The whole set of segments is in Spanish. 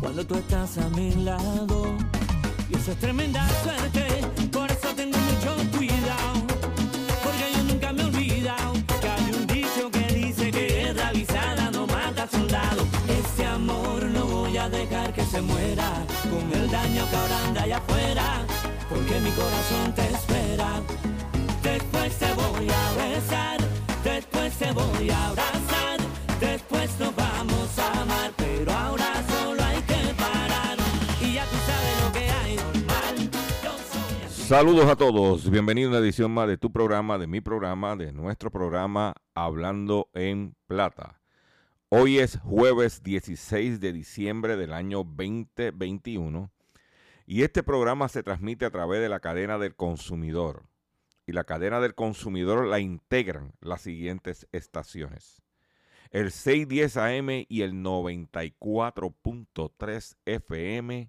Cuando tú estás a mi lado. Y eso es tremenda suerte, por eso tengo mucho cuidado. Porque yo nunca me he olvidado que hay un dicho que dice que es avisada no mata soldado. Ese amor no voy a dejar que se muera con el daño que ahora anda allá afuera. Porque mi corazón te espera. Después te voy a besar, después te voy a abrazar, Saludos a todos, bienvenidos a una edición más de tu programa, de mi programa, de nuestro programa Hablando en Plata. Hoy es jueves 16 de diciembre del año 2021 y este programa se transmite a través de la cadena del consumidor. Y la cadena del consumidor la integran las siguientes estaciones. El 610 AM y el 94.3 FM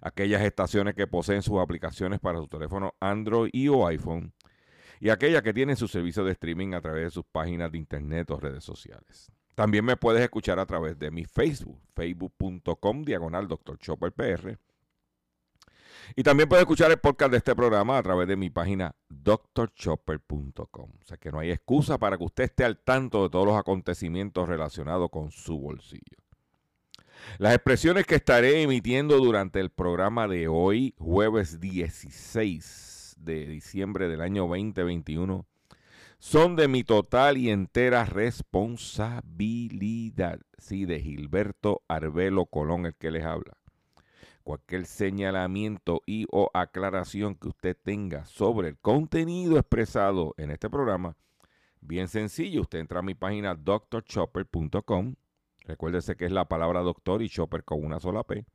aquellas estaciones que poseen sus aplicaciones para su teléfono Android y o iPhone, y aquellas que tienen su servicio de streaming a través de sus páginas de internet o redes sociales. También me puedes escuchar a través de mi Facebook, facebook.com diagonal Dr. PR. Y también puedes escuchar el podcast de este programa a través de mi página drchopper.com. O sea que no hay excusa para que usted esté al tanto de todos los acontecimientos relacionados con su bolsillo. Las expresiones que estaré emitiendo durante el programa de hoy, jueves 16 de diciembre del año 2021, son de mi total y entera responsabilidad. Sí, de Gilberto Arbelo Colón, el que les habla. Cualquier señalamiento y o aclaración que usted tenga sobre el contenido expresado en este programa, bien sencillo, usted entra a mi página drchopper.com Recuérdese que es la palabra doctor y Chopper con una sola P.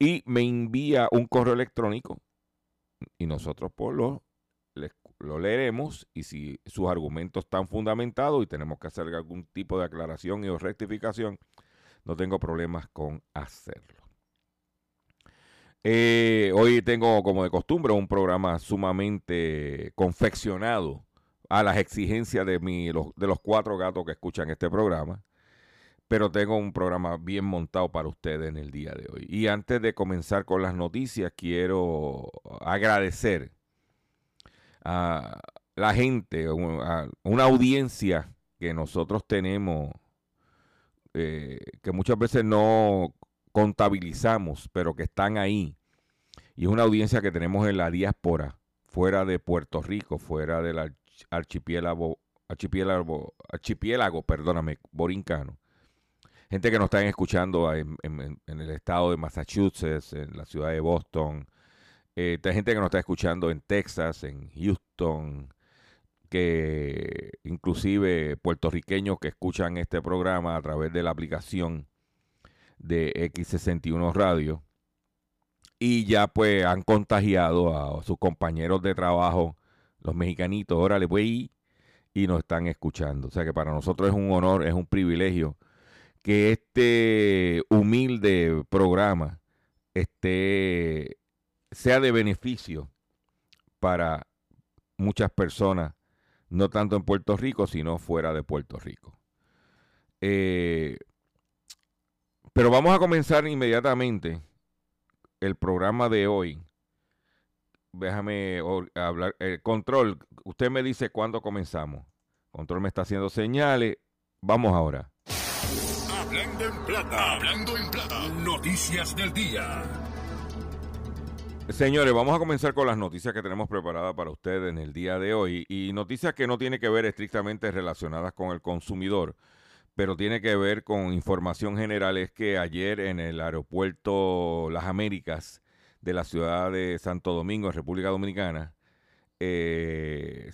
Y me envía un correo electrónico y nosotros por lo, lo leeremos y si sus argumentos están fundamentados y tenemos que hacer algún tipo de aclaración y o rectificación, no tengo problemas con hacerlo. Eh, hoy tengo, como de costumbre, un programa sumamente confeccionado a las exigencias de, mi, de los cuatro gatos que escuchan este programa pero tengo un programa bien montado para ustedes en el día de hoy. Y antes de comenzar con las noticias, quiero agradecer a la gente, a una audiencia que nosotros tenemos eh, que muchas veces no contabilizamos, pero que están ahí. Y es una audiencia que tenemos en la diáspora, fuera de Puerto Rico, fuera del archipiélago, archipiélago, archipiélago, perdóname, borincano. Gente que nos están escuchando en, el estado de Massachusetts, en la ciudad de Boston. Eh, gente que nos está escuchando en Texas, en Houston, que inclusive puertorriqueños que escuchan este programa a través de la aplicación de X61 Radio y ya pues han contagiado a sus compañeros de trabajo, los mexicanitos, órale, voy y nos están escuchando. O sea que para nosotros es un honor, es un privilegio que este humilde programa esté, sea de beneficio para muchas personas no tanto en Puerto Rico, sino fuera de Puerto Rico. Eh, pero vamos a comenzar inmediatamente el programa de hoy. Déjame hablar. Eh, control, usted me dice cuándo comenzamos. Control me está haciendo señales. Vamos ahora. Hablando en plata, hablando en plata, noticias del día. Señores, vamos a comenzar con las noticias que tenemos preparadas para ustedes en el día de hoy y noticias que no tienen que ver estrictamente relacionadas con el consumidor, pero tiene que ver con información general. Es que ayer en el aeropuerto Las Américas de la ciudad de Santo Domingo, en República Dominicana, eh,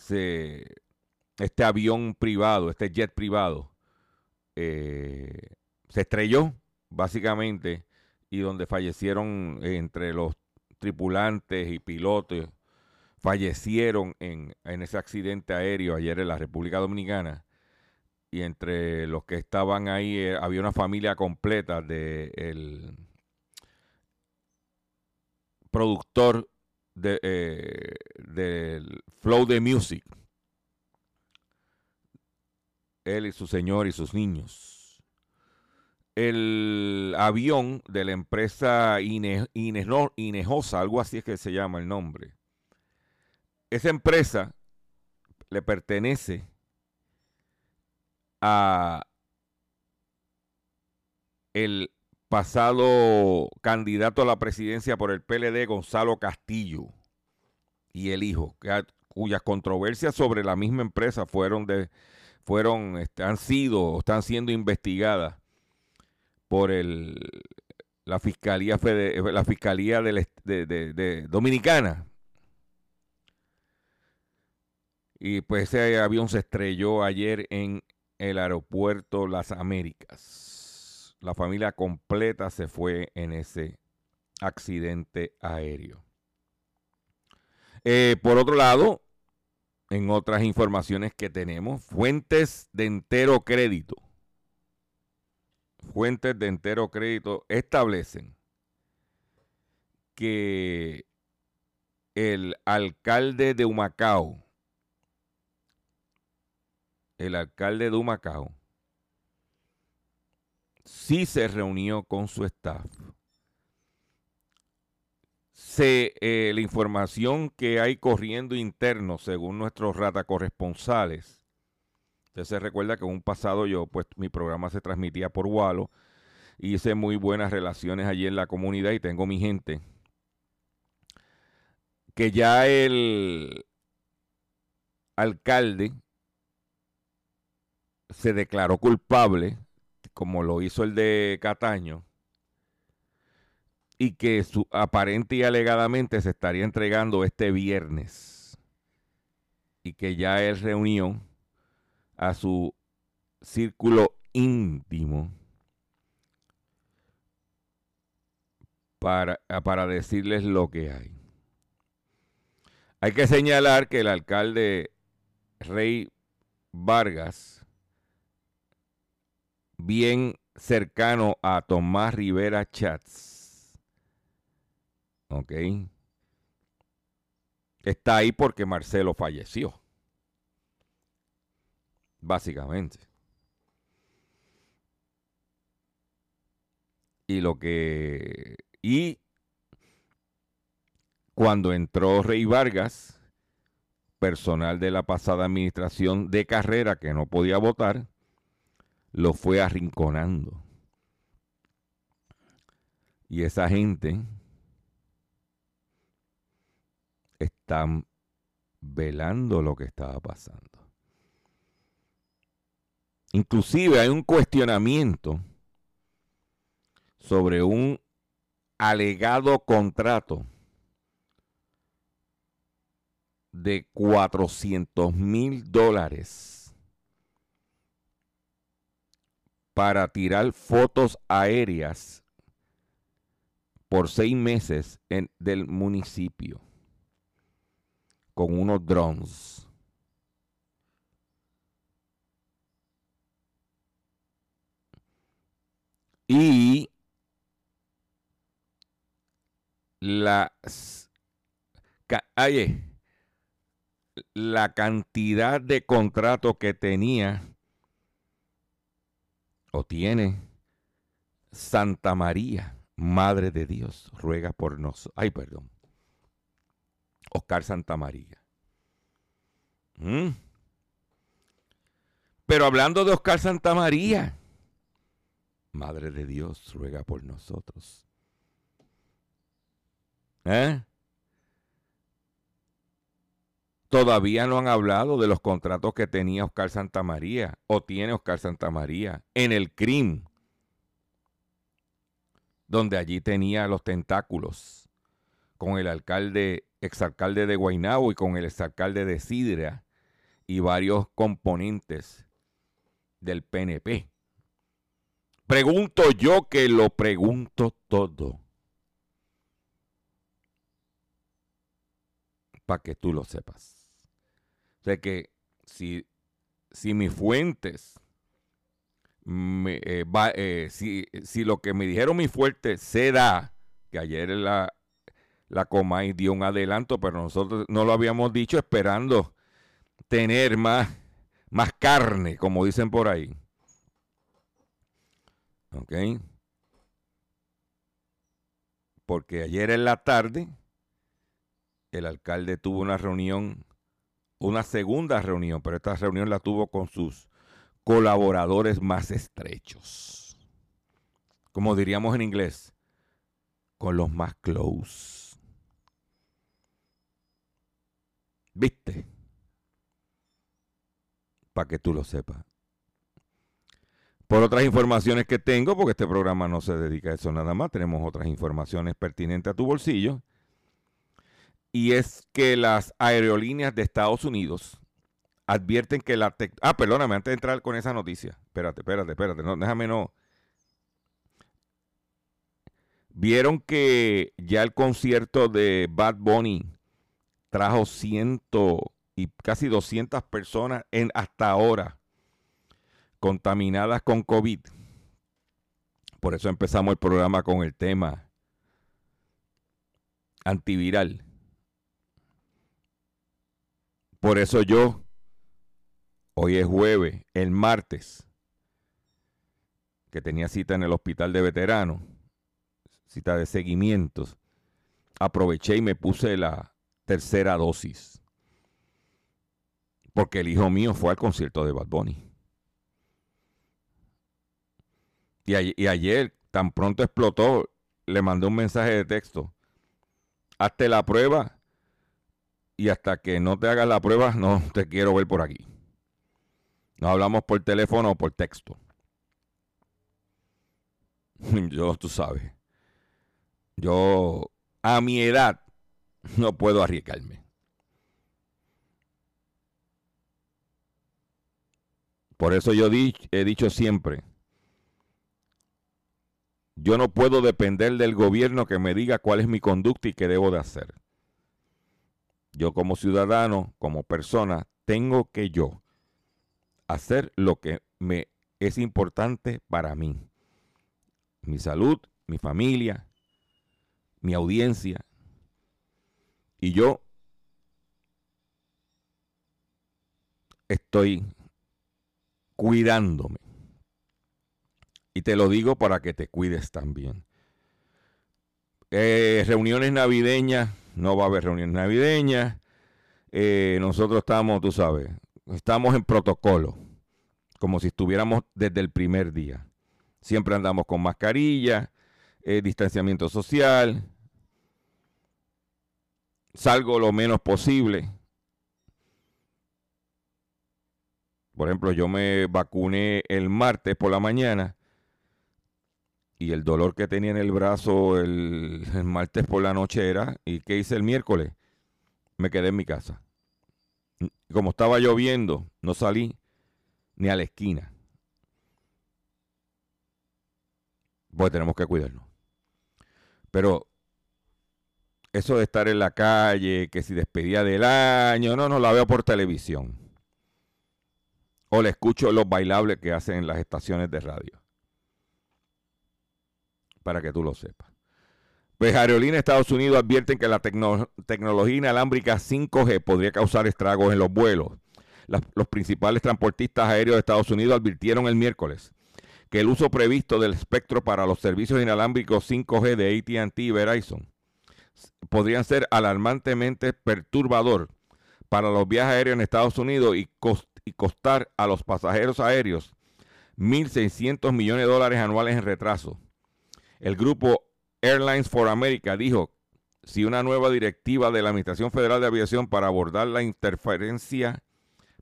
este avión privado, este jet privado, eh, se estrelló básicamente y donde fallecieron entre los tripulantes y pilotos fallecieron en, ese accidente aéreo ayer en la República Dominicana. Y entre los que estaban ahí eh, había una familia completa del el productor de, eh, del Flow de Music. Él y su señor y sus niños el avión de la empresa Inejosa, algo así es que se llama el nombre. Esa empresa le pertenece a el pasado candidato a la presidencia por el PLD, Gonzalo Castillo, y el hijo, cuyas controversias sobre la misma empresa fueron de, fueron, este, han sido, están siendo investigadas por el, la Fiscalía, la fiscalía de, Dominicana. Y pues ese avión se estrelló ayer en el aeropuerto Las Américas. La familia completa se fue en ese accidente aéreo. Eh, por otro lado, en otras informaciones que tenemos, fuentes de entero crédito fuentes de entero crédito establecen que el alcalde de Humacao, el alcalde de Humacao, sí se reunió con su staff. Eh, la información que hay corriendo interno, según nuestros rata corresponsales, Usted se recuerda que en un pasado yo, pues mi programa se transmitía por Walo. Hice muy buenas relaciones allí en la comunidad y tengo mi gente. Que ya el alcalde se declaró culpable, como lo hizo el de Cataño, y que su, aparente y alegadamente se estaría entregando este viernes. Y que ya él reunió a su círculo íntimo para, para decirles lo que hay. Hay que señalar que el alcalde Rey Vargas, bien cercano a Tomás Rivera Chats, ¿ok? Está ahí porque Marcelo falleció básicamente. Y lo que... Y cuando entró Rey Vargas, personal de la pasada administración de carrera que no podía votar, lo fue arrinconando. Y esa gente está velando lo que estaba pasando. Inclusive hay un cuestionamiento sobre un alegado contrato de 400 mil dólares para tirar fotos aéreas por seis meses en, del municipio con unos drones. Y la, la cantidad de contratos que tenía o tiene Santa María, Madre de Dios, ruega por nosotros. Ay, perdón. Oscar Santa María. ¿Mm? Pero hablando de Oscar Santa María, Madre de Dios, ruega por nosotros. ¿Eh? Todavía no han hablado de los contratos que tenía Oscar Santa María o tiene Oscar Santa María en el CRIM, donde allí tenía los tentáculos con el alcalde, exalcalde de Guaynabo y con el exalcalde de Sidra y varios componentes del PNP. Pregunto yo que lo pregunto todo. para que tú lo sepas. O sea que si, si mis fuentes, eh, eh, si, lo que me dijeron mis fuentes se da, que ayer la, la Comay dio un adelanto, pero nosotros no lo habíamos dicho esperando tener más, más carne, como dicen por ahí. ¿Ok? Porque ayer en la tarde el alcalde tuvo una reunión, una segunda reunión, pero esta reunión la tuvo con sus colaboradores más estrechos. Como diríamos en inglés, con los más close. ¿Viste? Para que tú lo sepas. Por otras informaciones que tengo, porque este programa no se dedica a eso nada más, tenemos otras informaciones pertinentes a tu bolsillo y es que las aerolíneas de Estados Unidos advierten que la... Ah, perdóname, antes de entrar con esa noticia. Espérate, espérate, espérate. No, déjame no... Vieron que ya el concierto de Bad Bunny trajo ciento y casi 200 personas en hasta ahora contaminadas con COVID. Por eso empezamos el programa con el tema antiviral. Por eso yo, hoy es jueves, el martes, que tenía cita en el hospital de veteranos, cita de seguimientos, aproveché y me puse la tercera dosis. Porque el hijo mío fue al concierto de Bad Bunny. Y, y ayer, tan pronto explotó, le mandé un mensaje de texto. Hazte la prueba y hasta que no te hagas la prueba no te quiero ver por aquí. No hablamos por teléfono o por texto. Yo, tú sabes, yo a mi edad no puedo arriesgarme. Por eso yo he dicho siempre, yo no puedo depender del gobierno que me diga cuál es mi conducta y qué debo de hacer. Yo como ciudadano, como persona, tengo que yo hacer lo que me es importante para mí. Mi salud, mi familia, mi audiencia. Y yo estoy cuidándome. Y te lo digo para que te cuides también. Eh, reuniones navideñas no va a haber reuniones navideñas. Eh, nosotros estamos, tú sabes, estamos en protocolo, como si estuviéramos desde el primer día. Siempre andamos con mascarilla, eh, distanciamiento social, salgo lo menos posible. Por ejemplo, yo me vacuné el martes por la mañana y el dolor que tenía en el brazo el, martes por la noche era, ¿y qué hice el miércoles? Me quedé en mi casa. Como estaba lloviendo, no salí ni a la esquina. Pues tenemos que cuidarnos. Pero eso de estar en la calle, que si despedía del año, no, no la veo por televisión o le escucho los bailables que hacen en las estaciones de radio. Para que tú lo sepas. Pues Aerolíneas Estados Unidos advierten que la tecnología inalámbrica 5G podría causar estragos en los vuelos. los principales transportistas aéreos de Estados Unidos advirtieron el miércoles que el uso previsto del espectro para los servicios inalámbricos 5G de ATT y Verizon podrían ser alarmantemente perturbador para los viajes aéreos en Estados Unidos y, costar a los pasajeros aéreos 1.600 millones de dólares anuales en retraso. El grupo Airlines for America dijo, si una nueva directiva de la Administración Federal de Aviación para abordar la interferencia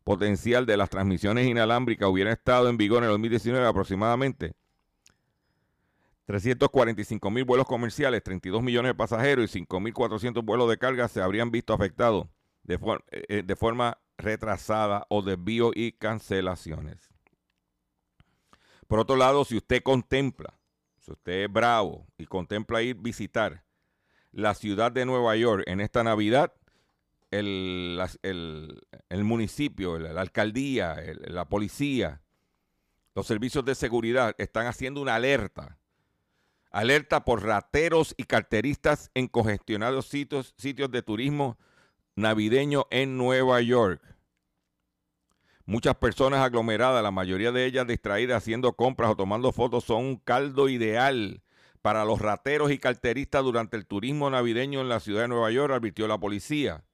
potencial de las transmisiones inalámbricas hubiera estado en vigor en el 2019 aproximadamente, 345 mil vuelos comerciales, 32 millones de pasajeros y 5.400 vuelos de carga se habrían visto afectados de, eh, de forma retrasada o desvío y cancelaciones. Por otro lado, si usted contempla, si usted es bravo y contempla ir visitar la ciudad de Nueva York en esta Navidad, el, municipio, la, alcaldía, la policía, los servicios de seguridad están haciendo una alerta. Alerta por rateros y carteristas en congestionados sitios, sitios de turismo navideño en Nueva York. Muchas personas aglomeradas, la mayoría de ellas distraídas haciendo compras o tomando fotos, son un caldo ideal para los rateros y carteristas durante el turismo navideño en la ciudad de Nueva York, advirtió la policía.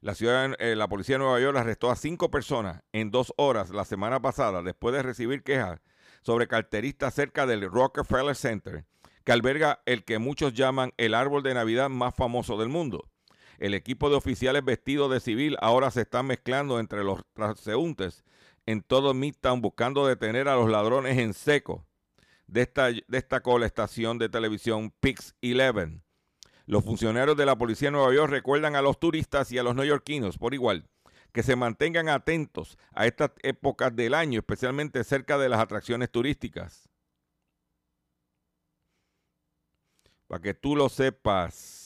La, ciudad, eh, la policía de Nueva York arrestó a cinco personas en dos horas la semana pasada después de recibir quejas sobre carteristas cerca del Rockefeller Center, que alberga el que muchos llaman el árbol de Navidad más famoso del mundo. El equipo de oficiales vestidos de civil ahora se está mezclando entre los transeúntes en todo Midtown buscando detener a los ladrones en seco de esta, de esta colestación de televisión Pix 11. Los funcionarios de la policía de Nueva York recuerdan a los turistas y a los neoyorquinos por igual que se mantengan atentos a estas épocas del año, especialmente cerca de las atracciones turísticas. Para que tú lo sepas.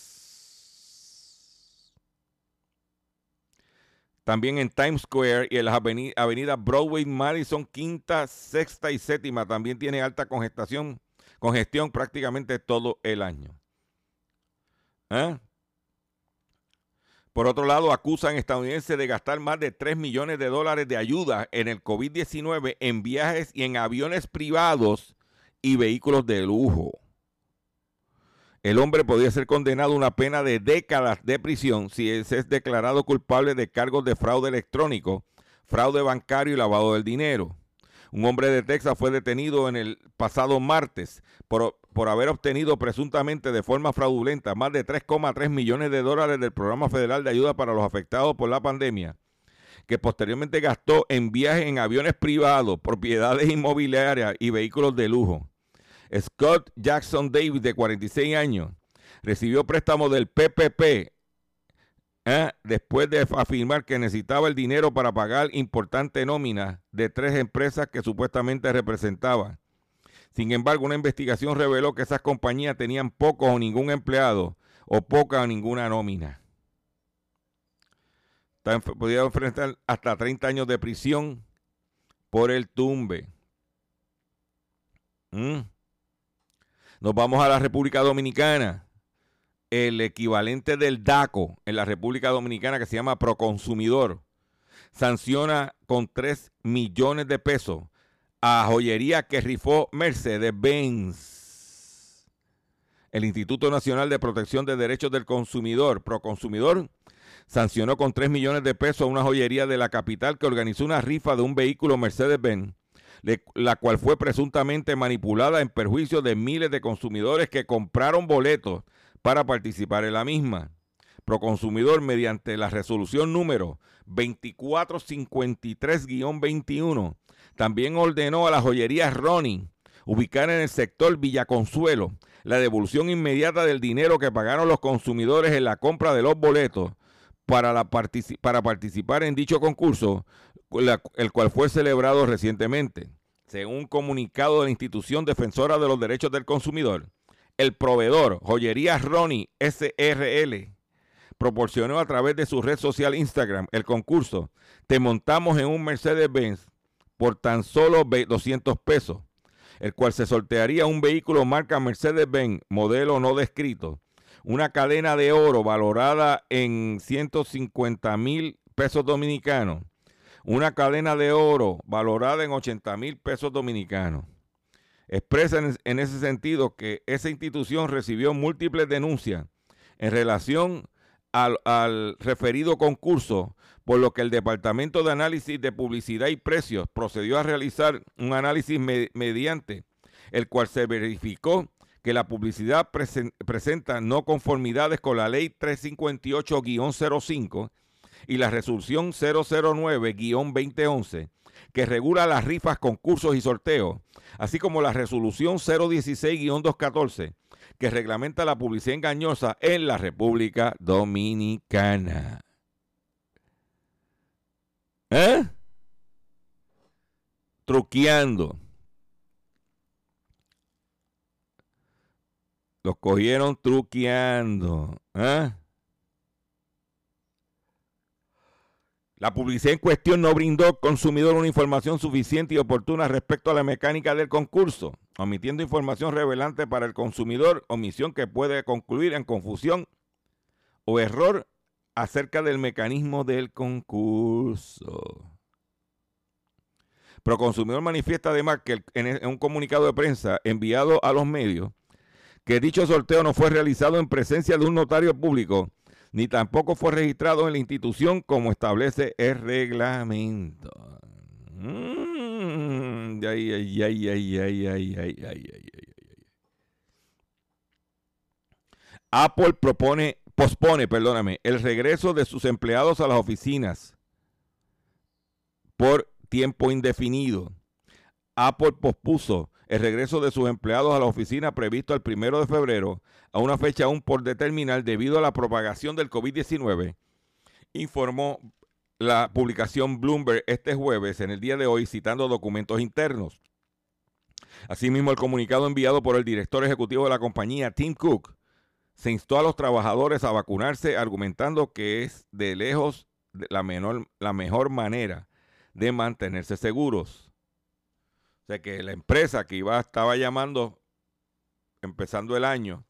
También en Times Square y en las avenidas Broadway, Madison, quinta, sexta y séptima también tiene alta congestión, congestión prácticamente todo el año. ¿Eh? Por otro lado, acusan estadounidenses de gastar más de 3 millones de dólares de ayuda en el COVID-19 en viajes y en aviones privados y vehículos de lujo el hombre podría ser condenado a una pena de décadas de prisión si es declarado culpable de cargos de fraude electrónico, fraude bancario y lavado del dinero. Un hombre de Texas fue detenido en el pasado martes por, por haber obtenido presuntamente de forma fraudulenta más de 3,3 millones de dólares del programa federal de ayuda para los afectados por la pandemia, que posteriormente gastó en viajes en aviones privados, propiedades inmobiliarias y vehículos de lujo. Scott Jackson Davis, de 46 años, recibió préstamo del PPP ¿eh? después de afirmar que necesitaba el dinero para pagar importante nómina de tres empresas que supuestamente representaba. Sin embargo, una investigación reveló que esas compañías tenían poco o ningún empleado o poca o ninguna nómina. Podía enfrentar hasta 30 años de prisión por el tumbe. ¿Mm? Nos vamos a la República Dominicana. El equivalente del DACO en la República Dominicana que se llama Proconsumidor sanciona con 3 millones de pesos a joyería que rifó Mercedes-Benz. El Instituto Nacional de Protección de Derechos del Consumidor, Proconsumidor, sancionó con 3 millones de pesos a una joyería de la capital que organizó una rifa de un vehículo Mercedes-Benz la cual fue presuntamente manipulada en perjuicio de miles de consumidores que compraron boletos para participar en la misma. Proconsumidor, mediante la resolución número 2453-21, también ordenó a la joyería Ronnie, ubicada en el sector Villaconsuelo, la devolución inmediata del dinero que pagaron los consumidores en la compra de los boletos para, participar en dicho concurso, el cual fue celebrado recientemente. Según un comunicado de la institución defensora de los derechos del consumidor, el proveedor Joyería Ronnie SRL proporcionó a través de su red social Instagram el concurso Te montamos en un Mercedes-Benz por tan solo 200 pesos, el cual se sortearía un vehículo marca Mercedes-Benz, modelo no descrito, una cadena de oro valorada en 150 mil pesos dominicanos, una cadena de oro valorada en 80 mil pesos dominicanos. Expresa en, ese sentido que esa institución recibió múltiples denuncias en relación al, referido concurso, por lo que el Departamento de Análisis de Publicidad y Precios procedió a realizar un análisis mediante el cual se verificó que la publicidad presenta no conformidades con la ley 358-05 y la resolución 009-2011 que regula las rifas, concursos y sorteos, así como la resolución 016-214 que reglamenta la publicidad engañosa en la República Dominicana. ¿Eh? Truqueando. Los cogieron truqueando. ¿eh? La publicidad en cuestión no brindó al consumidor una información suficiente y oportuna respecto a la mecánica del concurso, omitiendo información revelante para el consumidor, omisión que puede concluir en confusión o error acerca del mecanismo del concurso. Proconsumidor manifiesta además que en un comunicado de prensa enviado a los medios que dicho sorteo no fue realizado en presencia de un notario público, ni tampoco fue registrado en la institución como establece el reglamento. Apple propone, pospone, perdóname, el regreso de sus empleados a las oficinas por tiempo indefinido. Apple pospuso el regreso de sus empleados a la oficina previsto el primero de febrero a una fecha aún por determinar debido a la propagación del COVID-19, informó la publicación Bloomberg este jueves en el día de hoy citando documentos internos. Asimismo, el comunicado enviado por el director ejecutivo de la compañía, Tim Cook, se instó a los trabajadores a vacunarse argumentando que es de lejos la, menor, la mejor manera de mantenerse seguros que la empresa que iba estaba llamando empezando el año,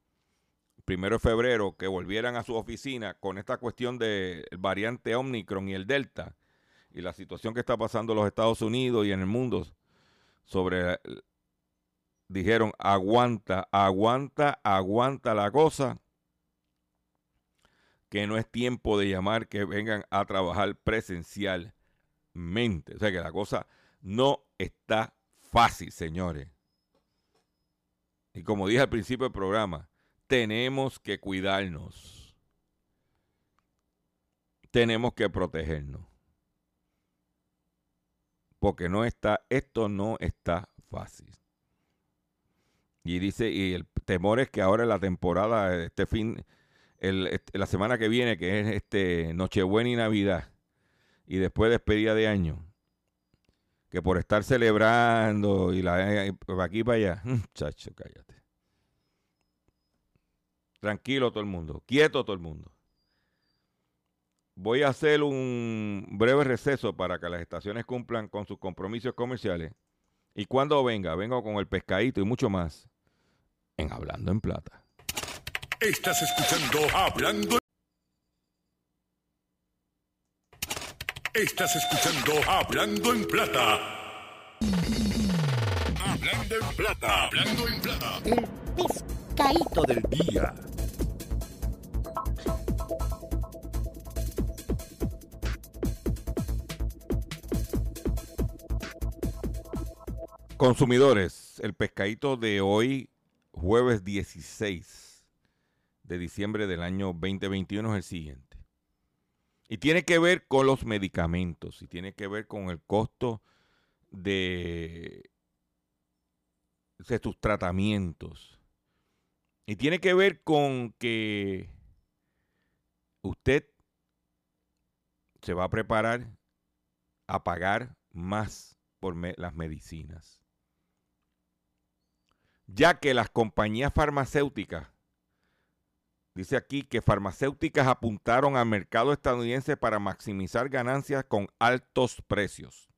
primero de febrero, que volvieran a su oficina con esta cuestión del variante Omicron y el Delta y la situación que está pasando en los Estados Unidos y en el mundo sobre dijeron aguanta, aguanta, aguanta la cosa que no es tiempo de llamar que vengan a trabajar presencialmente. O sea que la cosa no está fácil, señores. Y como dije al principio del programa, tenemos que cuidarnos. Tenemos que protegernos. Porque no está, esto no está fácil. Y dice, y el temor es que ahora la temporada, este fin, este, la semana que viene, que es este Nochebuena y Navidad, y después despedida de año, que por estar celebrando y la eh, aquí para allá, chacho, cállate. Tranquilo todo el mundo, quieto todo el mundo. Voy a hacer un breve receso para que las estaciones cumplan con sus compromisos comerciales. Y cuando venga, vengo con el pescadito y mucho más en Hablando en Plata. Estás escuchando Hablando Estás escuchando Hablando en Plata. Hablando en Plata. Hablando en Plata. El pescadito del día. Consumidores, el pescadito de hoy, jueves 16 de diciembre del año 2021 es el siguiente. Y tiene que ver con los medicamentos y tiene que ver con el costo de, sus tratamientos. Y tiene que ver con que usted se va a preparar a pagar más por las medicinas ya que las compañías farmacéuticas, dice aquí que farmacéuticas apuntaron al mercado estadounidense para maximizar ganancias con altos precios,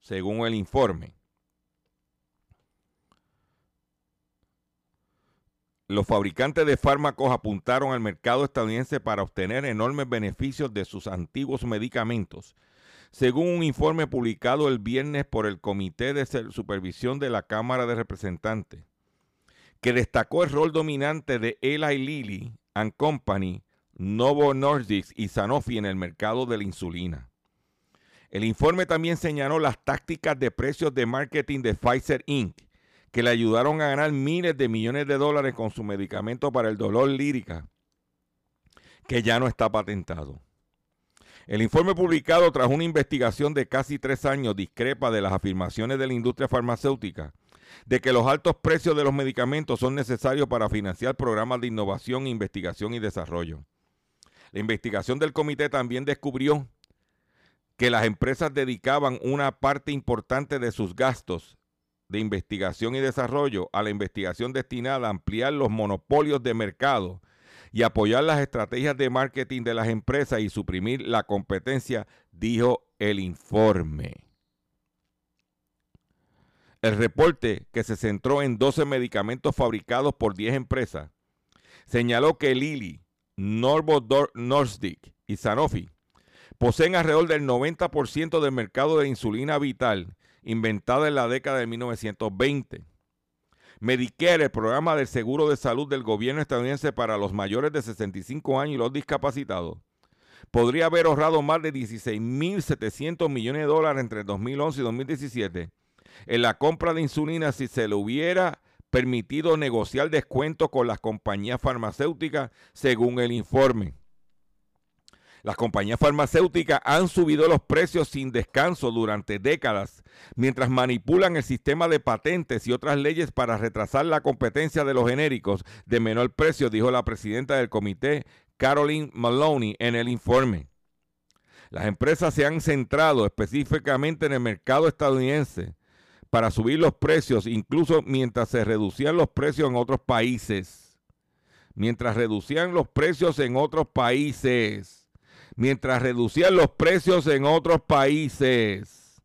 según el informe. Los fabricantes de fármacos apuntaron al mercado estadounidense para obtener enormes beneficios de sus antiguos medicamentos, según un informe publicado el viernes por el Comité de Supervisión de la Cámara de Representantes que destacó el rol dominante de Eli Lilly Company, Novo Nordisk y Sanofi en el mercado de la insulina. El informe también señaló las tácticas de precios de marketing de Pfizer Inc., que le ayudaron a ganar miles de millones de dólares con su medicamento para el dolor lírica, que ya no está patentado. El informe publicado tras una investigación de casi tres años discrepa de las afirmaciones de la industria farmacéutica de que los altos precios de los medicamentos son necesarios para financiar programas de innovación, investigación y desarrollo. La investigación del comité también descubrió que las empresas dedicaban una parte importante de sus gastos de investigación y desarrollo a la investigación destinada a ampliar los monopolios de mercado y apoyar las estrategias de marketing de las empresas y suprimir la competencia, dijo el informe. El reporte, que se centró en 12 medicamentos fabricados por 10 empresas, señaló que Lilly, Novo Nordisk y Sanofi poseen alrededor del 90% del mercado de insulina vital inventada en la década de 1920. Medicare, el programa del seguro de salud del gobierno estadounidense para los mayores de 65 años y los discapacitados, podría haber ahorrado más de 16.700 millones de dólares entre 2011 y 2017 en la compra de insulina si se le hubiera permitido negociar descuentos con las compañías farmacéuticas, según el informe. Las compañías farmacéuticas han subido los precios sin descanso durante décadas, mientras manipulan el sistema de patentes y otras leyes para retrasar la competencia de los genéricos de menor precio, dijo la presidenta del comité, Caroline Maloney, en el informe. Las empresas se han centrado específicamente en el mercado estadounidense, para subir los precios, incluso mientras se reducían los precios en otros países. Mientras reducían los precios en otros países. Mientras reducían los precios en otros países.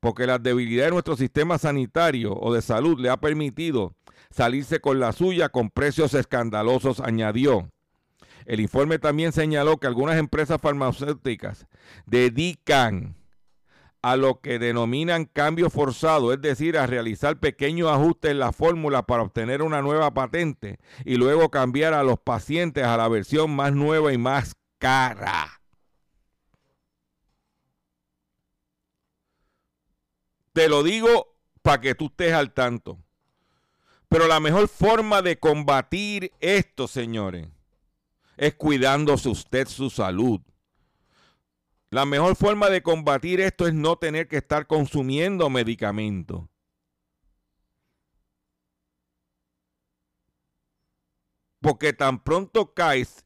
Porque la debilidad de nuestro sistema sanitario o de salud le ha permitido salirse con la suya con precios escandalosos, añadió. El informe también señaló que algunas empresas farmacéuticas dedican a lo que denominan cambio forzado, es decir, a realizar pequeños ajustes en la fórmula para obtener una nueva patente y luego cambiar a los pacientes a la versión más nueva y más cara. Te lo digo para que tú estés al tanto. Pero la mejor forma de combatir esto, señores, es cuidándose usted su salud. La mejor forma de combatir esto es no tener que estar consumiendo medicamentos. Porque tan pronto caes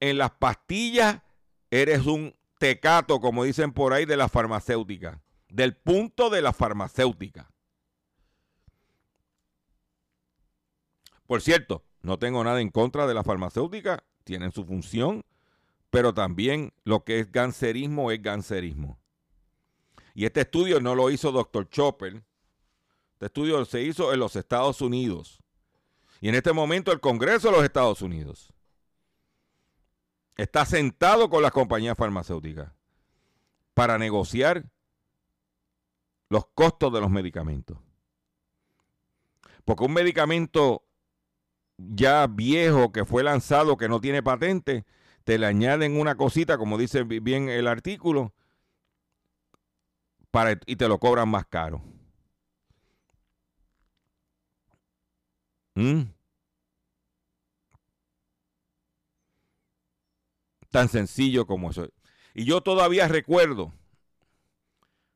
en las pastillas, eres un tecato, como dicen por ahí, de la farmacéutica. Del punto de la farmacéutica. Por cierto, no tengo nada en contra de la farmacéutica. Tienen su función pero también lo que es gancerismo es gancerismo. Y este estudio no lo hizo Dr. Chopper, este estudio se hizo en los Estados Unidos. Y en este momento el Congreso de los Estados Unidos está sentado con las compañías farmacéuticas para negociar los costos de los medicamentos. Porque un medicamento ya viejo que fue lanzado, que no tiene patente, te le añaden una cosita, como dice bien el artículo, para, y te lo cobran más caro. ¿Mm? Tan sencillo como eso. Y yo todavía recuerdo,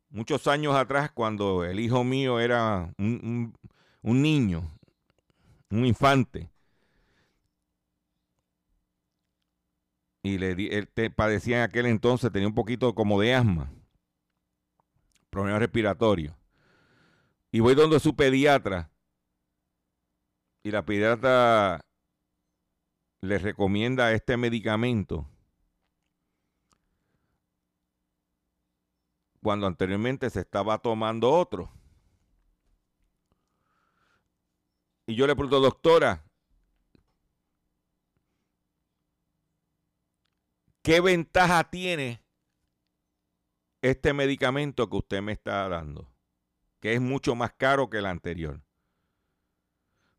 muchos años atrás, cuando el hijo mío era un, un niño, un infante, y le él te, padecía en aquel entonces, tenía un poquito como de asma, problema respiratorio. Y voy donde su pediatra, y la pediatra le recomienda este medicamento. Cuando anteriormente se estaba tomando otro. Y yo le pregunto, doctora, ¿qué ventaja tiene este medicamento que usted me está dando? Que es mucho más caro que el anterior.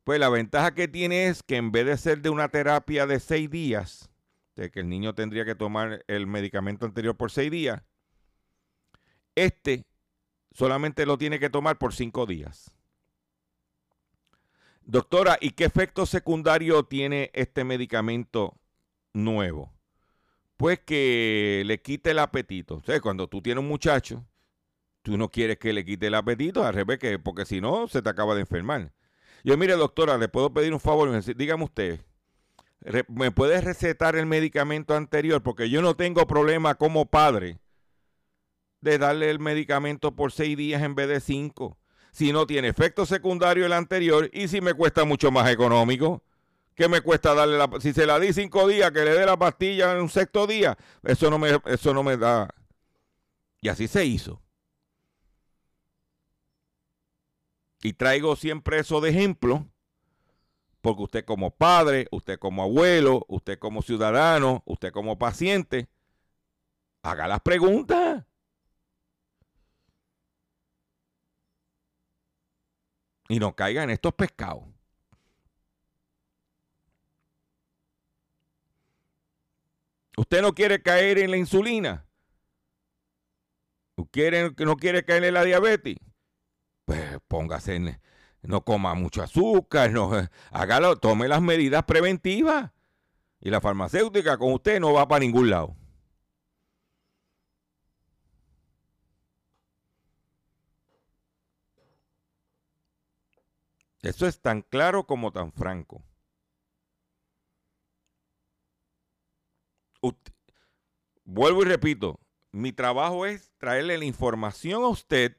Pues la ventaja que tiene es que en vez de ser de una terapia de seis días, de que el niño tendría que tomar el medicamento anterior por seis días, este solamente lo tiene que tomar por cinco días. Doctora, ¿y qué efecto secundario tiene este medicamento nuevo? Pues que le quite el apetito. O cuando tú tienes un muchacho, tú no quieres que le quite el apetito, al revés, que, porque si no, se te acaba de enfermar. Yo, mire, doctora, le puedo pedir un favor, dígame usted, ¿me puede recetar el medicamento anterior? Porque yo no tengo problema como padre de darle el medicamento por seis días en vez de cinco. Si no tiene efecto secundario el anterior y si me cuesta mucho más económico. ¿Qué me cuesta darle la Si se la di cinco días, que le dé la pastilla en un sexto día, eso no me, eso no me da. Y así se hizo. Y traigo siempre eso de ejemplo, porque usted como padre, usted como abuelo, usted como ciudadano, usted como paciente, haga las preguntas. Y no caiga en estos pescados. Usted no quiere caer en la insulina. Quiere, no quiere caer en la diabetes. Pues póngase en, no coma mucho azúcar, no, hágalo, tome las medidas preventivas. Y la farmacéutica con usted no va para ningún lado. Eso es tan claro como tan franco. Vuelvo y repito, mi trabajo es traerle la información a usted.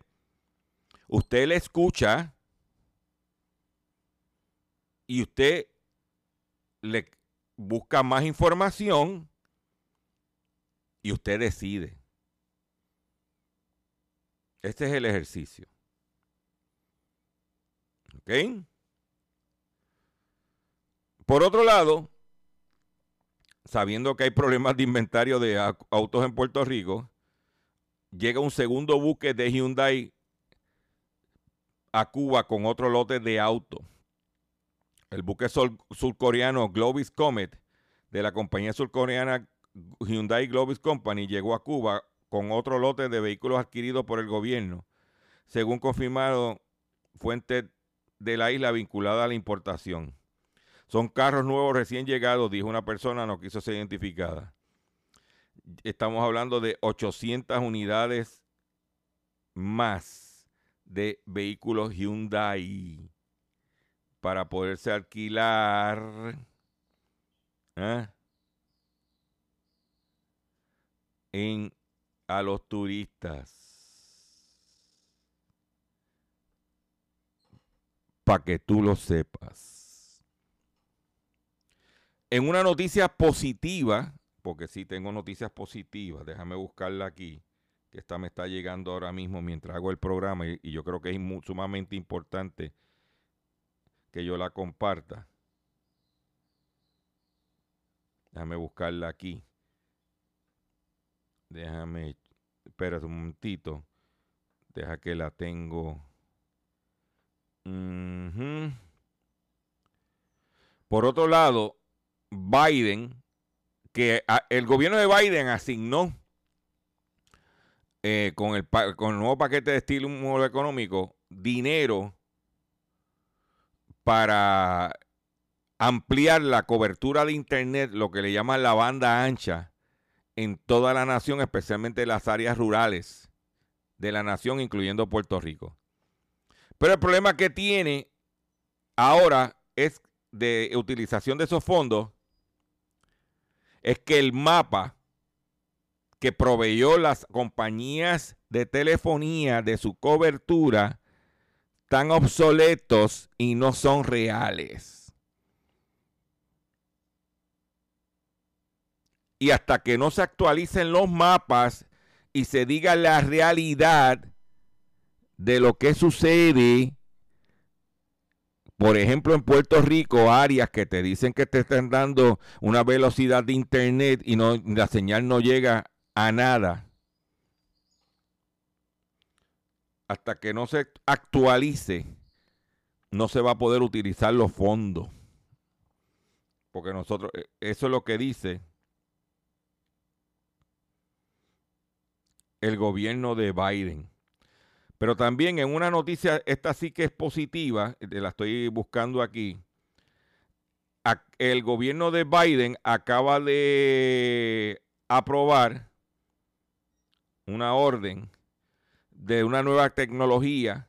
Usted le escucha y usted le busca más información y usted decide. Este es el ejercicio. ¿Ok? Por otro lado, sabiendo que hay problemas de inventario de autos en Puerto Rico, llega un segundo buque de Hyundai a Cuba con otro lote de autos. El buque surcoreano Globis Comet de la compañía surcoreana Hyundai Globis Company llegó a Cuba con otro lote de vehículos adquiridos por el gobierno, según confirmado fuentes de la isla vinculada a la importación. Son carros nuevos recién llegados, dijo una persona, no quiso ser identificada. Estamos hablando de 800 unidades más de vehículos Hyundai para poderse alquilar ¿eh? a los turistas. Para que tú lo sepas. En una noticia positiva, porque sí tengo noticias positivas, déjame buscarla aquí, que esta me está llegando ahora mismo mientras hago el programa y, yo creo que es sumamente importante que yo la comparta. Déjame buscarla aquí. Déjame, espérate un momentito. Deja que la tengo. Por otro lado, Biden, que el gobierno de Biden asignó eh, con, el, con el nuevo paquete de estímulo económico dinero para ampliar la cobertura de Internet, lo que le llaman la banda ancha, en toda la nación, especialmente en las áreas rurales de la nación, incluyendo Puerto Rico. Pero el problema que tiene ahora es de utilización de esos fondos, es que el mapa que proveyó las compañías de telefonía de su cobertura están obsoletos y no son reales. Y hasta que no se actualicen los mapas y se diga la realidad de lo que sucede, por ejemplo, en Puerto Rico, áreas que te dicen que te están dando una velocidad de internet y la señal no llega a nada. Hasta que no se actualice, no se va a poder utilizar los fondos. Porque nosotros, eh, eso es lo que dice el gobierno de Biden. Pero también en una noticia, esta sí que es positiva, eh, la estoy buscando aquí. El gobierno de Biden acaba de aprobar una orden de una nueva tecnología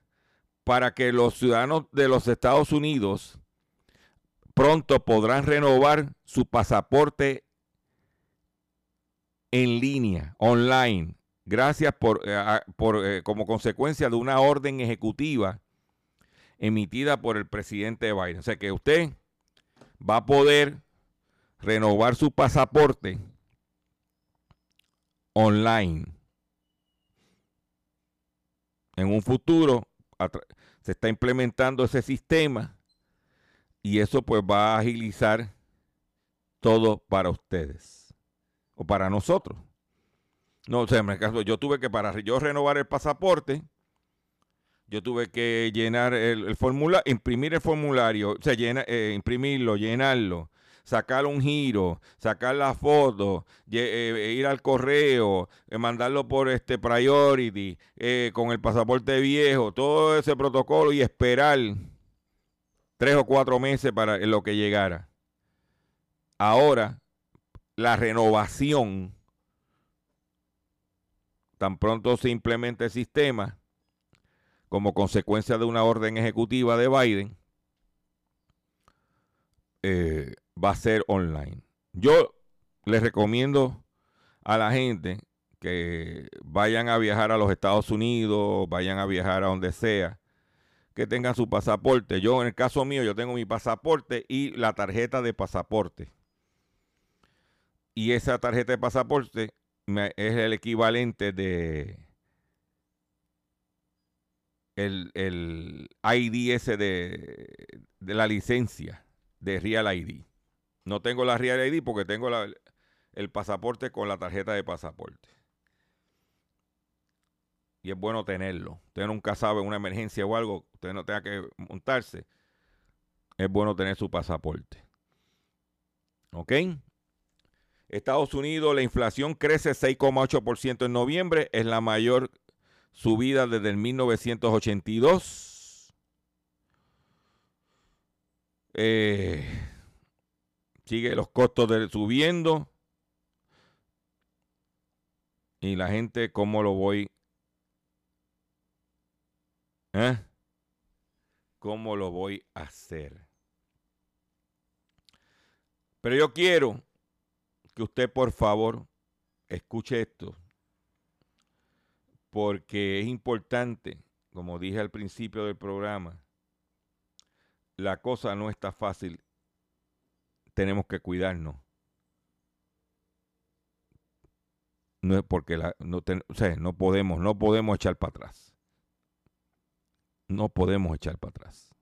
para que los ciudadanos de los Estados Unidos pronto podrán renovar su pasaporte en línea, online, gracias por, eh, eh, como consecuencia de una orden ejecutiva emitida por el presidente Biden. O sea que usted va a poder renovar su pasaporte online. En un futuro se está implementando ese sistema y eso pues va a agilizar todo para ustedes o para nosotros. No, o sea, en caso, yo tuve que, para yo renovar el pasaporte, yo tuve que llenar el, formulario, imprimir el formulario, o sea, llena, eh, imprimirlo, llenarlo, sacar un giro, sacar la foto, eh, ir al correo, eh, mandarlo por este priority, con el pasaporte viejo, todo ese protocolo y esperar tres o cuatro meses para lo que llegara. Ahora, la renovación tan pronto se implemente el sistema, como consecuencia de una orden ejecutiva de Biden, eh, va a ser online. Yo les recomiendo a la gente que vayan a viajar a los Estados Unidos, vayan a viajar a donde sea, que tengan su pasaporte. Yo, en el caso mío, yo tengo mi pasaporte y la tarjeta de pasaporte. Y esa tarjeta de pasaporte es el equivalente de el, el ID ese de, de, la licencia de Real ID. No tengo la Real ID porque tengo el pasaporte con la tarjeta de pasaporte. Y es bueno tenerlo. Usted nunca sabe una emergencia o algo, usted no tenga que montarse. Es bueno tener su pasaporte. ¿Ok? Estados Unidos, la inflación crece 6,8% en noviembre, es la mayor subida desde el 1982. Eh, sigue los costos subiendo. Y la gente, ¿cómo lo voy? ¿Eh? ¿Cómo lo voy a hacer? Pero yo quiero que usted por favor escuche esto, porque es importante, como dije al principio del programa, la cosa no está fácil, tenemos que cuidarnos. No es porque la, no, o sea, no podemos, no podemos echar para atrás. No podemos echar para atrás.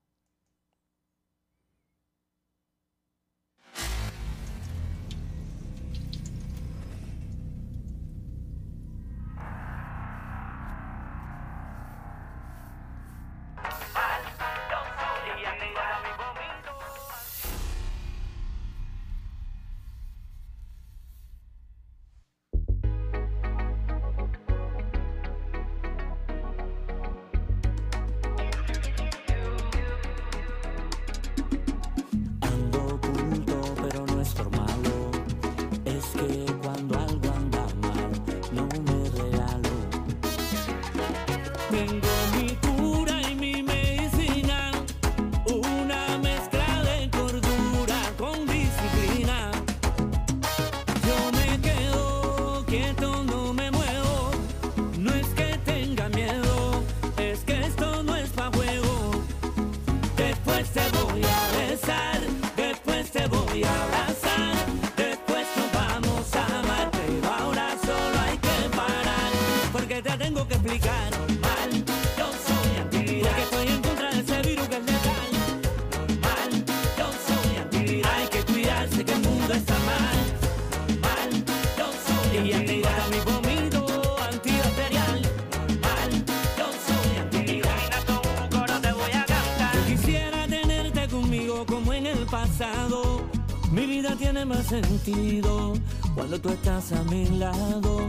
Tiene más sentido cuando tú estás a mi lado.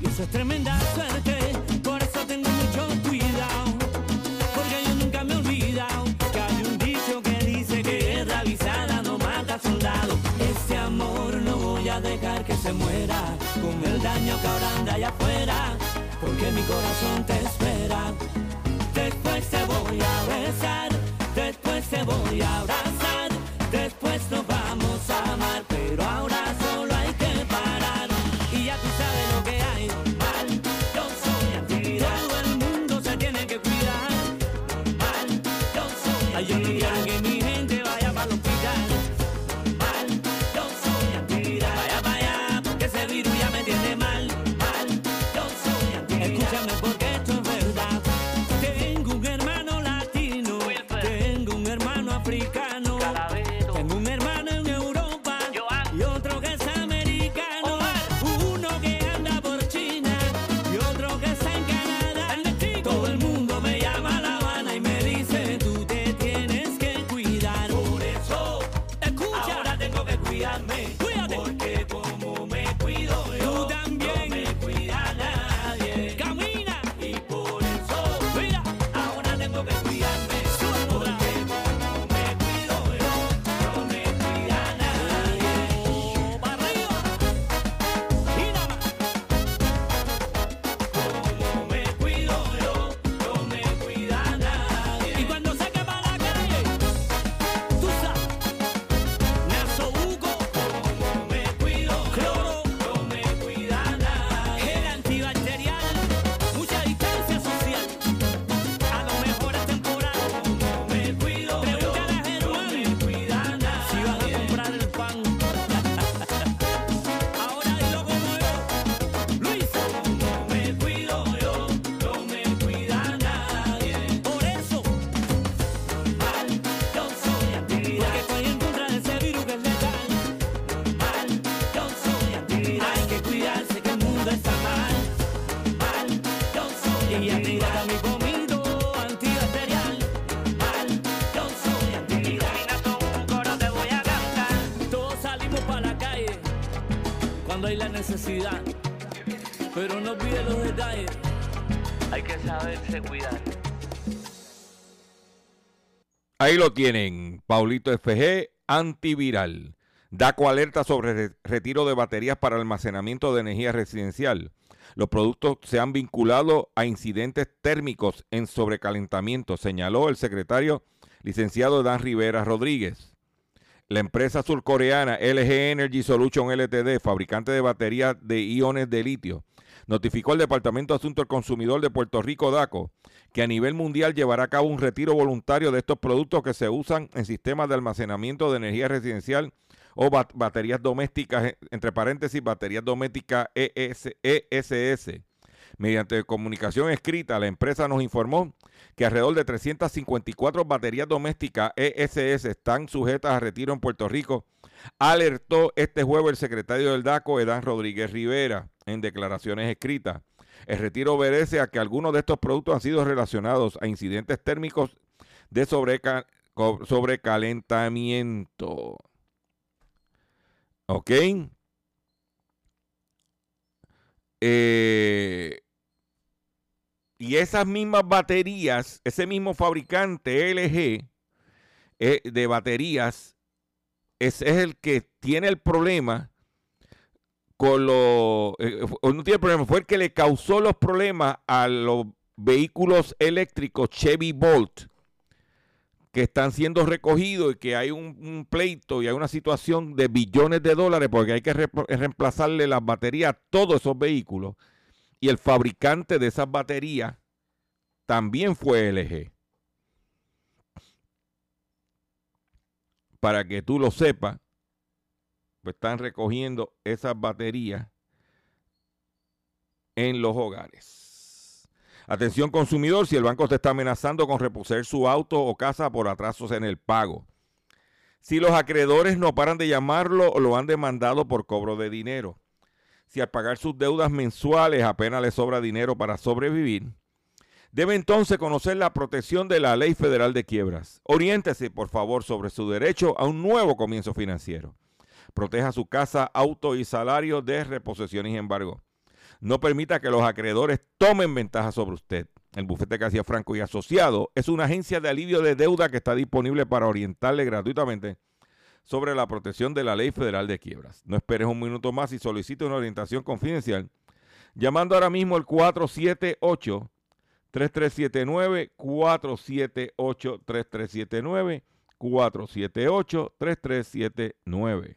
Y eso es tremenda suerte, por eso tengo mucho cuidado. Porque yo nunca me he olvidado que hay un dicho que dice que guerra avisada no mata soldado. Este amor no voy a dejar que se muera con el daño que ahora anda allá afuera. Porque mi corazón te espera. Después te voy a besar, Ahí lo tienen, Paulito FG, antiviral. DACO alerta sobre re- retiro de baterías para almacenamiento de energía residencial. Los productos se han vinculado a incidentes térmicos en sobrecalentamiento, señaló el secretario licenciado Dan Rivera Rodríguez. La empresa surcoreana LG Energy Solution LTD, fabricante de baterías de iones de litio, notificó al Departamento de Asuntos del Consumidor de Puerto Rico, DACO, que a nivel mundial llevará a cabo un retiro voluntario de estos productos que se usan en sistemas de almacenamiento de energía residencial o bat- baterías domésticas, eh, entre paréntesis, baterías domésticas ES ESS. Mediante comunicación escrita, la empresa nos informó que alrededor de 354 baterías domésticas ESS están sujetas a retiro en Puerto Rico, alertó este jueves el secretario del DACO, Edán Rodríguez Rivera, en declaraciones escritas. El retiro obedece a que algunos de estos productos han sido relacionados a incidentes térmicos de sobreca- sobrecalentamiento. ¿Ok? Eh, y esas mismas baterías, ese mismo fabricante LG eh, de baterías, es el que tiene el problema con los... eh, o no tiene problema, fue el que le causó los problemas a los vehículos eléctricos Chevy Bolt que están siendo recogidos y que hay un, pleito y hay una situación de billones de dólares porque hay que re- reemplazarle las baterías a todos esos vehículos. Y el fabricante de esas baterías también fue LG. para que tú lo sepas, pues están recogiendo esas baterías en los hogares. Atención consumidor, si el banco te está amenazando con reposer su auto o casa por atrasos en el pago. Si los acreedores no paran de llamarlo o lo han demandado por cobro de dinero. Si al pagar sus deudas mensuales apenas le sobra dinero para sobrevivir. Debe entonces conocer la protección de la Ley Federal de Quiebras. Oriéntese, por favor, sobre su derecho a un nuevo comienzo financiero. Proteja su casa, auto y salario de reposición y embargo. No permita que los acreedores tomen ventaja sobre usted. El bufete García Franco y Asociado es una agencia de alivio de deuda que está disponible para orientarle gratuitamente sobre la protección de la Ley Federal de Quiebras. No esperes un minuto más y solicite una orientación confidencial llamando ahora mismo al 478 3379 478 3379 478 3379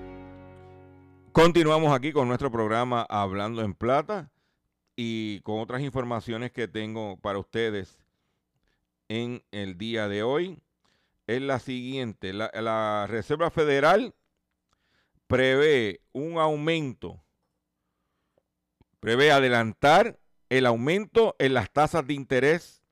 Continuamos aquí con nuestro programa Hablando en Plata y con otras informaciones que tengo para ustedes en el día de hoy. Es la siguiente, la, Reserva Federal prevé un aumento, prevé adelantar el aumento en las tasas de interés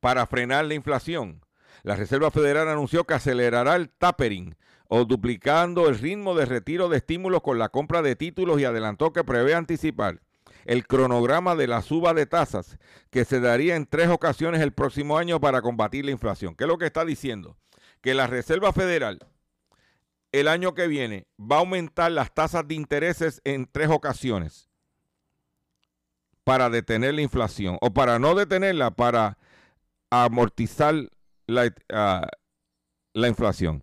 para frenar la inflación. La Reserva Federal anunció que acelerará el tapering o duplicando el ritmo de retiro de estímulos con la compra de títulos y adelantó que prevé anticipar el cronograma de la suba de tasas que se daría en tres ocasiones el próximo año para combatir la inflación. ¿Qué es lo que está diciendo? Que la Reserva Federal el año que viene va a aumentar las tasas de intereses en tres ocasiones para detener la inflación o para no detenerla, para amortizar la, uh, la inflación.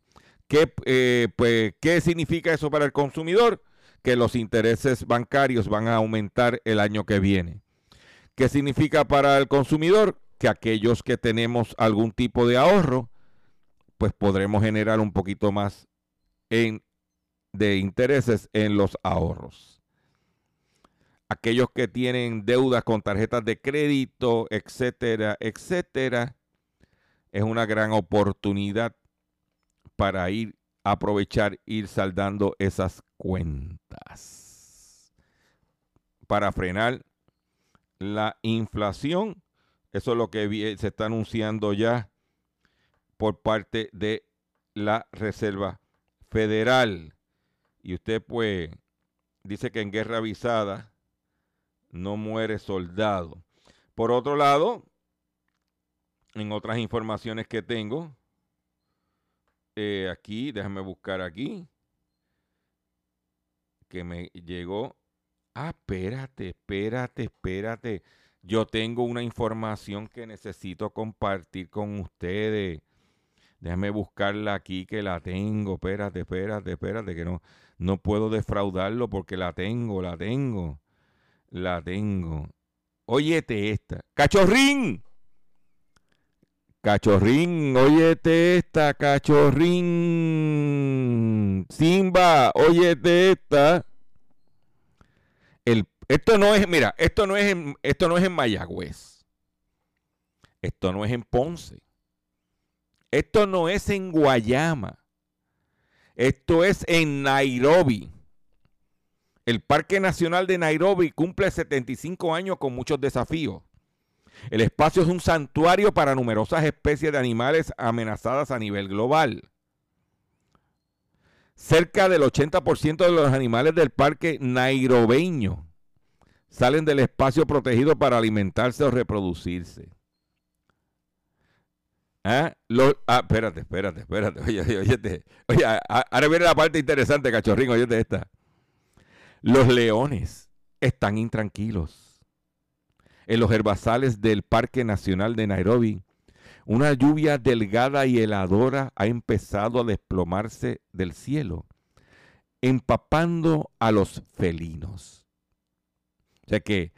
¿Qué, eh, pues, ¿Qué significa eso para el consumidor? Que los intereses bancarios van a aumentar el año que viene. ¿Qué significa para el consumidor? Que aquellos que tenemos algún tipo de ahorro, pues podremos generar un poquito más en, de intereses en los ahorros. Aquellos que tienen deudas con tarjetas de crédito, etcétera, etcétera, es una gran oportunidad para ir aprovechar, ir saldando esas cuentas. Para frenar la inflación, eso es lo que se está anunciando ya por parte de la Reserva Federal. Y usted pues dice que en guerra avisada no muere soldado. Por otro lado, en otras informaciones que tengo, eh, aquí, déjame buscar aquí, que me llegó. Ah, espérate, espérate, espérate. Yo tengo una información que necesito compartir con ustedes. Déjame buscarla aquí que la tengo. Espérate, espérate, espérate, que no, no puedo defraudarlo porque la tengo, la tengo. La tengo. Óyete esta. ¡Cachorrín! Cachorrín, óyete esta, cachorrín. Simba, óyete esta. El, esto no es, mira, esto no es esto no es en Mayagüez. Esto no es en Ponce. Esto no es en Guayama. Esto es en Nairobi. El Parque Nacional de Nairobi cumple 75 años con muchos desafíos. El espacio es un santuario para numerosas especies de animales amenazadas a nivel global. Cerca del 80% de los animales del parque nairobeño salen del espacio protegido para alimentarse o reproducirse. ¿Ah? ah, espérate, espérate, espérate. Oye, oye, oye, oye, ahora viene la parte interesante, cachorrín, oye esta. Los leones están intranquilos en los herbazales del Parque Nacional de Nairobi, Una lluvia delgada y heladora ha empezado a desplomarse del cielo, empapando a los felinos. O sea que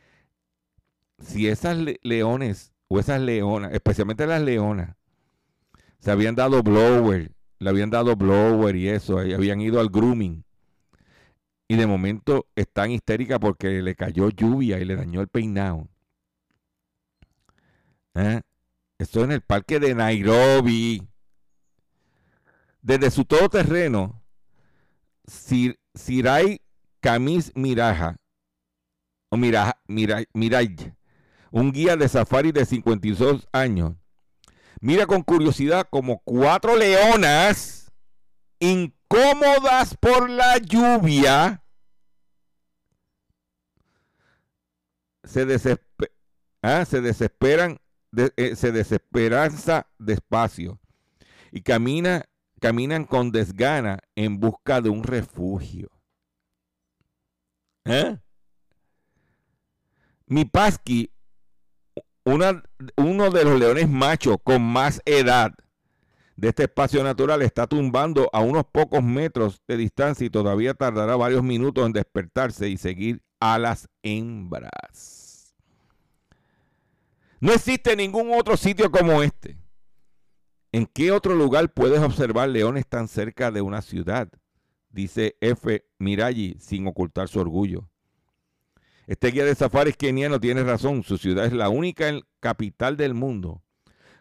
si esas leones o esas leonas, especialmente las leonas, se habían dado blower, le habían dado blower y eso, habían ido al grooming. Y de momento están histéricas porque le cayó lluvia y le dañó el peinado. ¿Eh? Esto en el parque de Nairobi. Desde su todoterreno, Sir, Sirai Kamis Miraja, o Miraja, Mirai, un guía de safari de 52 años, mira con curiosidad como cuatro leonas incómodas por la lluvia se, ah, se desesperan eh, se desesperanza despacio y camina, caminan con desgana en busca de un refugio. ¿Eh? Mi Pasqui, uno de los leones machos con más edad de este espacio natural, está tumbando a unos pocos metros de distancia y todavía tardará varios minutos en despertarse y seguir a las hembras. No existe ningún otro sitio como este. ¿En qué otro lugar puedes observar leones tan cerca de una ciudad? Dice F. Mirayi sin ocultar su orgullo. Este guía de safaris keniano tiene razón. Su ciudad es la única capital del mundo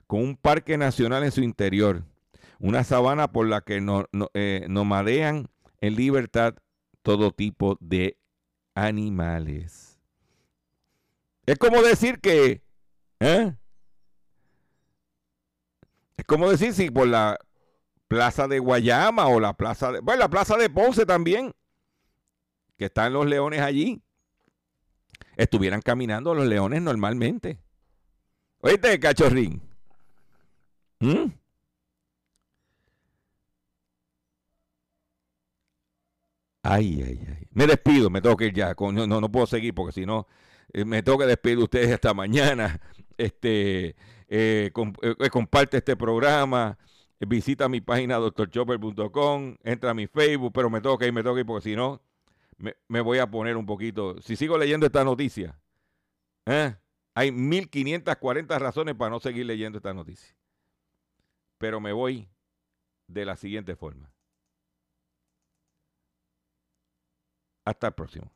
con un parque nacional en su interior. Una sabana por la que no, eh, nomadean en libertad todo tipo de animales. Es como decir que ¿Eh? Es como decir si por la plaza de Guayama o la plaza de. Bueno, la plaza de Ponce también, que están los leones allí, estuvieran caminando los leones normalmente. Oíste, cachorrín. ¿Mm? Ay, ay, ay. Me despido, me tengo que ir ya. No, no, no puedo seguir porque si no, eh, me tengo que despedir de ustedes hasta mañana este, eh, eh, comparte este programa, visita mi página doctorchopper.com, entra a mi Facebook, pero me toca ir, me toca porque si no, me, voy a poner un poquito. Si sigo leyendo esta noticia, ¿eh? hay 1540 razones para no seguir leyendo esta noticia. Pero me voy de la siguiente forma. Hasta el próximo.